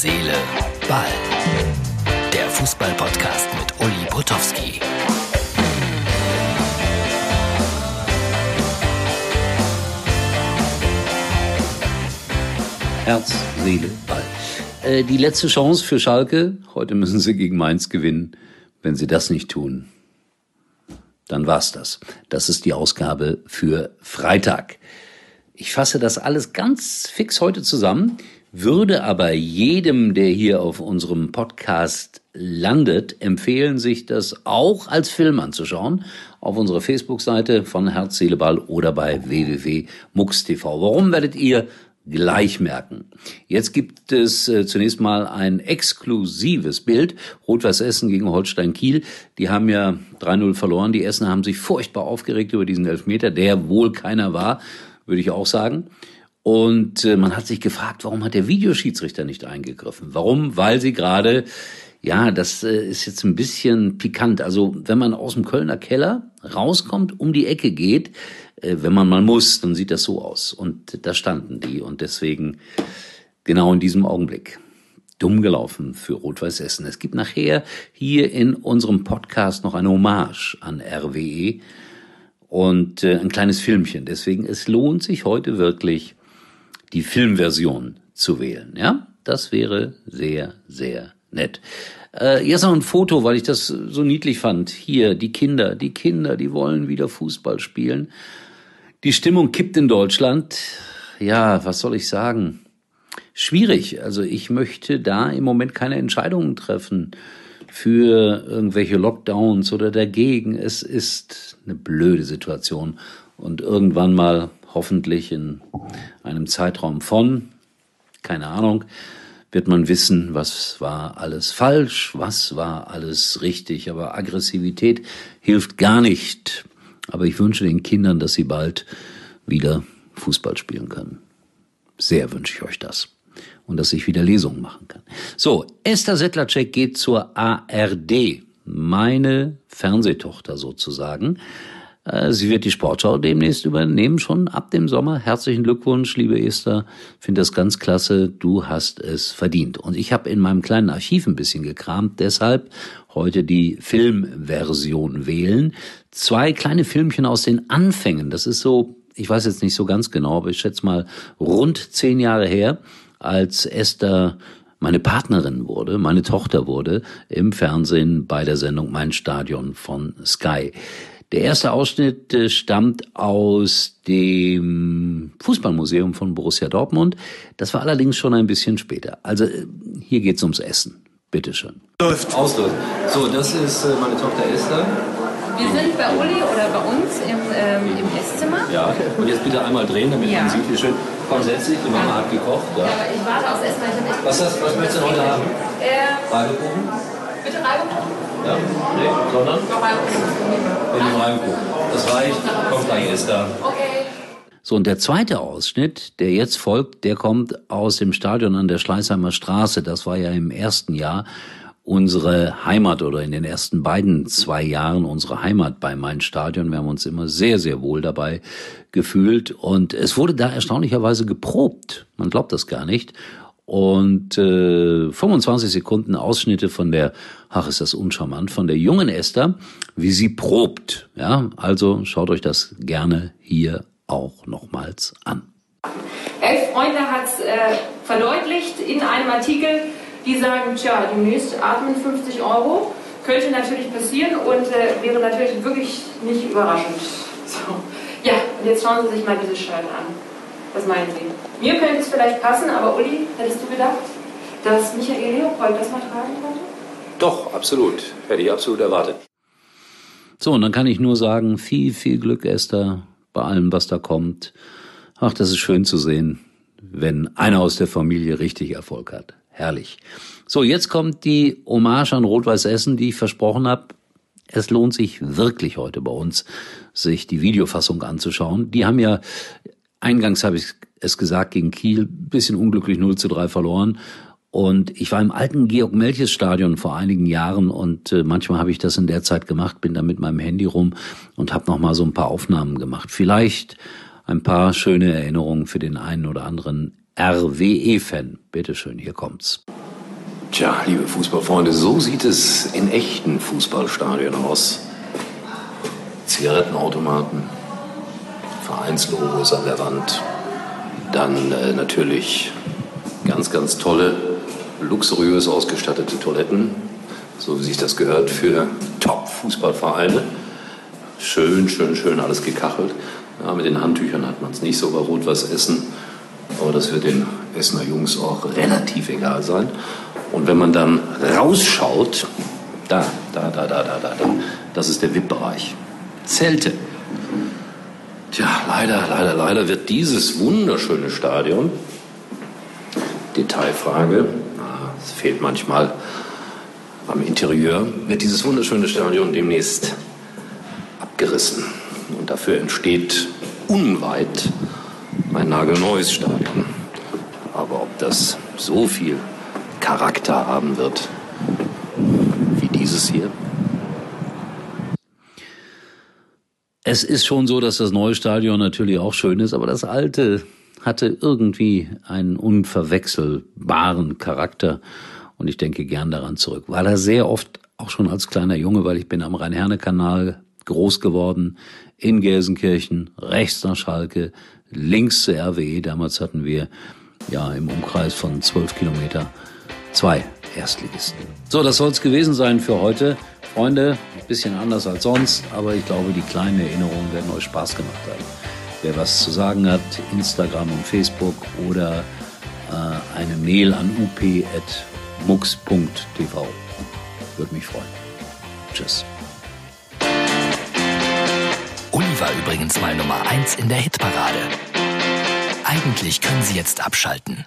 Seele, Ball. Der Fußball-Podcast mit Uli Potowski. Herz, Seele, Ball. Äh, die letzte Chance für Schalke. Heute müssen sie gegen Mainz gewinnen. Wenn sie das nicht tun, dann war's das. Das ist die Ausgabe für Freitag. Ich fasse das alles ganz fix heute zusammen, würde aber jedem, der hier auf unserem Podcast landet, empfehlen, sich das auch als Film anzuschauen auf unserer Facebook-Seite von Herz, Seele, Ball oder bei www.mux.tv. Warum werdet ihr gleich merken. Jetzt gibt es äh, zunächst mal ein exklusives Bild. Rot-Weiß Essen gegen Holstein Kiel. Die haben ja 3-0 verloren. Die Essener haben sich furchtbar aufgeregt über diesen Elfmeter, der wohl keiner war, würde ich auch sagen. Und äh, man hat sich gefragt, warum hat der Videoschiedsrichter nicht eingegriffen? Warum? Weil sie gerade ja, das äh, ist jetzt ein bisschen pikant. Also wenn man aus dem Kölner Keller rauskommt, um die Ecke geht, äh, wenn man mal muss, dann sieht das so aus. Und da standen die und deswegen genau in diesem Augenblick. Dumm gelaufen für Rot-Weiß Essen. Es gibt nachher hier in unserem Podcast noch eine Hommage an RWE und äh, ein kleines Filmchen. Deswegen, es lohnt sich heute wirklich, die Filmversion zu wählen. Ja, das wäre sehr, sehr nett. Äh, jetzt noch ein Foto, weil ich das so niedlich fand. Hier, die Kinder, die Kinder, die wollen wieder Fußball spielen. Die Stimmung kippt in Deutschland. Ja, was soll ich sagen? Schwierig. Also ich möchte da im Moment keine Entscheidungen treffen für irgendwelche Lockdowns oder dagegen. Es ist eine blöde Situation. Und irgendwann mal, hoffentlich in einem Zeitraum von, keine Ahnung, wird man wissen, was war alles falsch, was war alles richtig. Aber Aggressivität hilft gar nicht. Aber ich wünsche den Kindern, dass sie bald wieder Fußball spielen können. Sehr wünsche ich euch das. Und dass ich wieder Lesungen machen kann. So, Esther Settlercheck geht zur ARD. Meine Fernsehtochter sozusagen. Äh, sie wird die Sportschau demnächst übernehmen, schon ab dem Sommer. Herzlichen Glückwunsch, liebe Esther. Finde das ganz klasse. Du hast es verdient. Und ich habe in meinem kleinen Archiv ein bisschen gekramt, deshalb heute die Filmversion wählen. Zwei kleine Filmchen aus den Anfängen. Das ist so, ich weiß jetzt nicht so ganz genau, aber ich schätze mal rund zehn Jahre her, als Esther meine Partnerin wurde, meine Tochter wurde im Fernsehen bei der Sendung Mein Stadion von Sky. Der erste Ausschnitt äh, stammt aus dem Fußballmuseum von Borussia Dortmund. Das war allerdings schon ein bisschen später. Also äh, hier geht's ums Essen. Bitteschön. Läuft. Ausläuft. So, das ist äh, meine Tochter Esther. Wir sind bei Uli oder bei uns im, ähm, im Esszimmer. Ja, und jetzt bitte einmal drehen, damit Ja. man sieht, wie schön. Komm, setz dich, die Mama hat gekocht. Ja. Ja, aber ich warte aufs Essen, weil ich. Was, hast, was möchtest du heute haben? Äh, Reibekuchen? bitte Reibekuchen. Ja, nee, sondern? Reibekuchen. Wenn Reibekuchen. Das reicht. Kommt gleich, Esther. Okay. So, und der zweite Ausschnitt, der jetzt folgt, der kommt aus dem Stadion an der Schleißheimer Straße. Das war ja im ersten Jahr unsere Heimat oder in den ersten beiden zwei Jahren unsere Heimat bei Main Stadion. Wir haben uns immer sehr, sehr wohl dabei gefühlt und es wurde da erstaunlicherweise geprobt. Man glaubt das gar nicht. Und äh, 25 Sekunden Ausschnitte von der, ach ist das uncharmant, von der jungen Esther, wie sie probt. Ja, also schaut euch das gerne hier auch nochmals an. Elf Freunde hat es äh, verdeutlicht in einem Artikel, die sagen, tja, demnächst atmen 50 Euro. Könnte natürlich passieren und äh, wäre natürlich wirklich nicht überraschend. So. Ja, und jetzt schauen Sie sich mal dieses Shirt an. Was meinen Sie? Mir könnte es vielleicht passen, aber Uli, hättest du gedacht, dass Michael Leopold das mal tragen könnte? Doch, absolut. Hätte ich absolut erwartet. So, und dann kann ich nur sagen, viel, viel Glück, Esther, bei allem, was da kommt. Ach, das ist schön zu sehen, wenn einer aus der Familie richtig Erfolg hat. Herrlich. So, jetzt kommt die Hommage an Rot-Weiß Essen, die ich versprochen habe. Es lohnt sich wirklich heute bei uns, sich die Videofassung anzuschauen. Die haben ja, eingangs habe ich es gesagt, gegen Kiel, bisschen unglücklich 0 zu 3 verloren. Und ich war im alten Georg-Melches-Stadion vor einigen Jahren und äh, manchmal habe ich das in der Zeit gemacht, bin da mit meinem Handy rum und habe noch mal so ein paar Aufnahmen gemacht. Vielleicht ein paar schöne Erinnerungen für den einen oder anderen RWE-Fan. Bitteschön, hier kommt's. Tja, liebe Fußballfreunde, so sieht es in echten Fußballstadien aus. Zigarettenautomaten, Vereinslogos an der Wand. Dann äh, natürlich ganz, ganz tolle, luxuriös ausgestattete Toiletten, so wie sich das gehört für Top-Fußballvereine. Schön, schön, schön alles gekachelt. Ja, mit den Handtüchern hat man es nicht so bei Rot was essen, aber das wird den Essener Jungs auch relativ egal sein. Und wenn man dann rausschaut, da, da, da, da, da, da, da das ist der VIP-Bereich. Zelte. Leider, leider, leider wird dieses wunderschöne Stadion, Detailfrage, es fehlt manchmal am Interieur, wird dieses wunderschöne Stadion demnächst abgerissen. Und dafür entsteht unweit ein nagelneues Stadion. Aber ob das so viel Charakter haben wird wie dieses hier, Es ist schon so, dass das neue Stadion natürlich auch schön ist, aber das alte hatte irgendwie einen unverwechselbaren Charakter und ich denke gern daran zurück. War da sehr oft auch schon als kleiner Junge, weil ich bin am Rhein-Herne-Kanal groß geworden, in Gelsenkirchen, rechts nach Schalke, links zur RWE. Damals hatten wir ja im Umkreis von zwölf Kilometer zwei Erstligisten. So, das soll es gewesen sein für heute. Freunde, bisschen anders als sonst, aber ich glaube, die kleinen Erinnerungen werden euch Spaß gemacht haben. Wer was zu sagen hat, Instagram und Facebook oder äh, eine Mail an up.mux.tv. Würde mich freuen. Tschüss. Uli war übrigens mal Nummer 1 in der Hitparade. Eigentlich können Sie jetzt abschalten.